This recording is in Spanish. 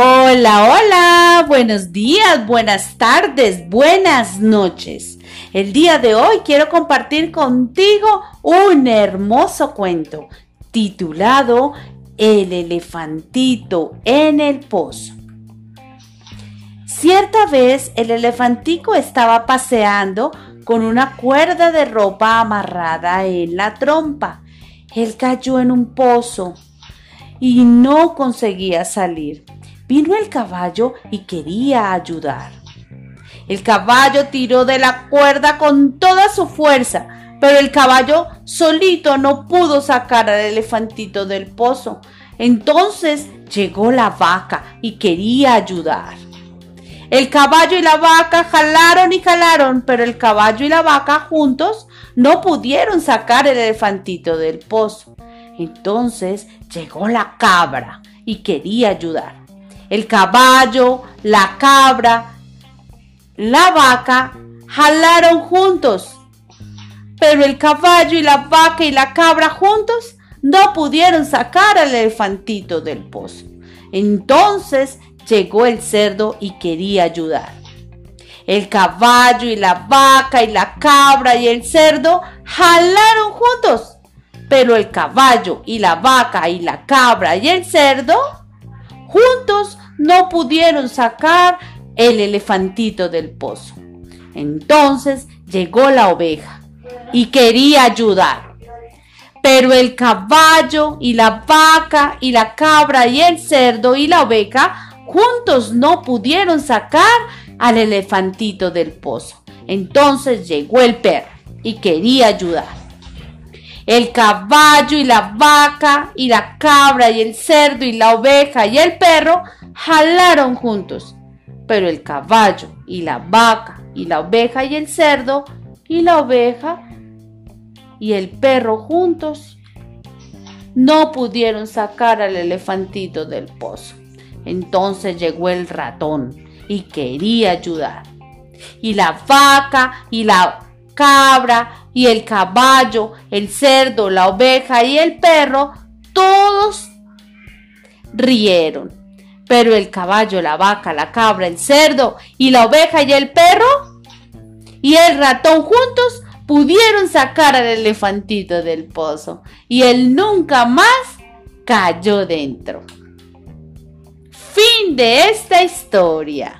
Hola, hola, buenos días, buenas tardes, buenas noches. El día de hoy quiero compartir contigo un hermoso cuento titulado El elefantito en el pozo. Cierta vez el elefantico estaba paseando con una cuerda de ropa amarrada en la trompa. Él cayó en un pozo y no conseguía salir. Vino el caballo y quería ayudar. El caballo tiró de la cuerda con toda su fuerza, pero el caballo solito no pudo sacar al elefantito del pozo. Entonces llegó la vaca y quería ayudar. El caballo y la vaca jalaron y jalaron, pero el caballo y la vaca juntos no pudieron sacar el elefantito del pozo. Entonces llegó la cabra y quería ayudar el caballo, la cabra, la vaca jalaron juntos. Pero el caballo y la vaca y la cabra juntos no pudieron sacar al elefantito del pozo. Entonces llegó el cerdo y quería ayudar. El caballo y la vaca y la cabra y el cerdo jalaron juntos. Pero el caballo y la vaca y la cabra y el cerdo Juntos no pudieron sacar el elefantito del pozo. Entonces llegó la oveja y quería ayudar. Pero el caballo y la vaca y la cabra y el cerdo y la oveja juntos no pudieron sacar al elefantito del pozo. Entonces llegó el perro y quería ayudar. El caballo y la vaca y la cabra y el cerdo y la oveja y el perro jalaron juntos. Pero el caballo y la vaca y la oveja y el cerdo y la oveja y el perro juntos no pudieron sacar al elefantito del pozo. Entonces llegó el ratón y quería ayudar. Y la vaca y la cabra y el caballo, el cerdo, la oveja y el perro, todos rieron. Pero el caballo, la vaca, la cabra, el cerdo y la oveja y el perro y el ratón juntos pudieron sacar al elefantito del pozo y él nunca más cayó dentro. Fin de esta historia.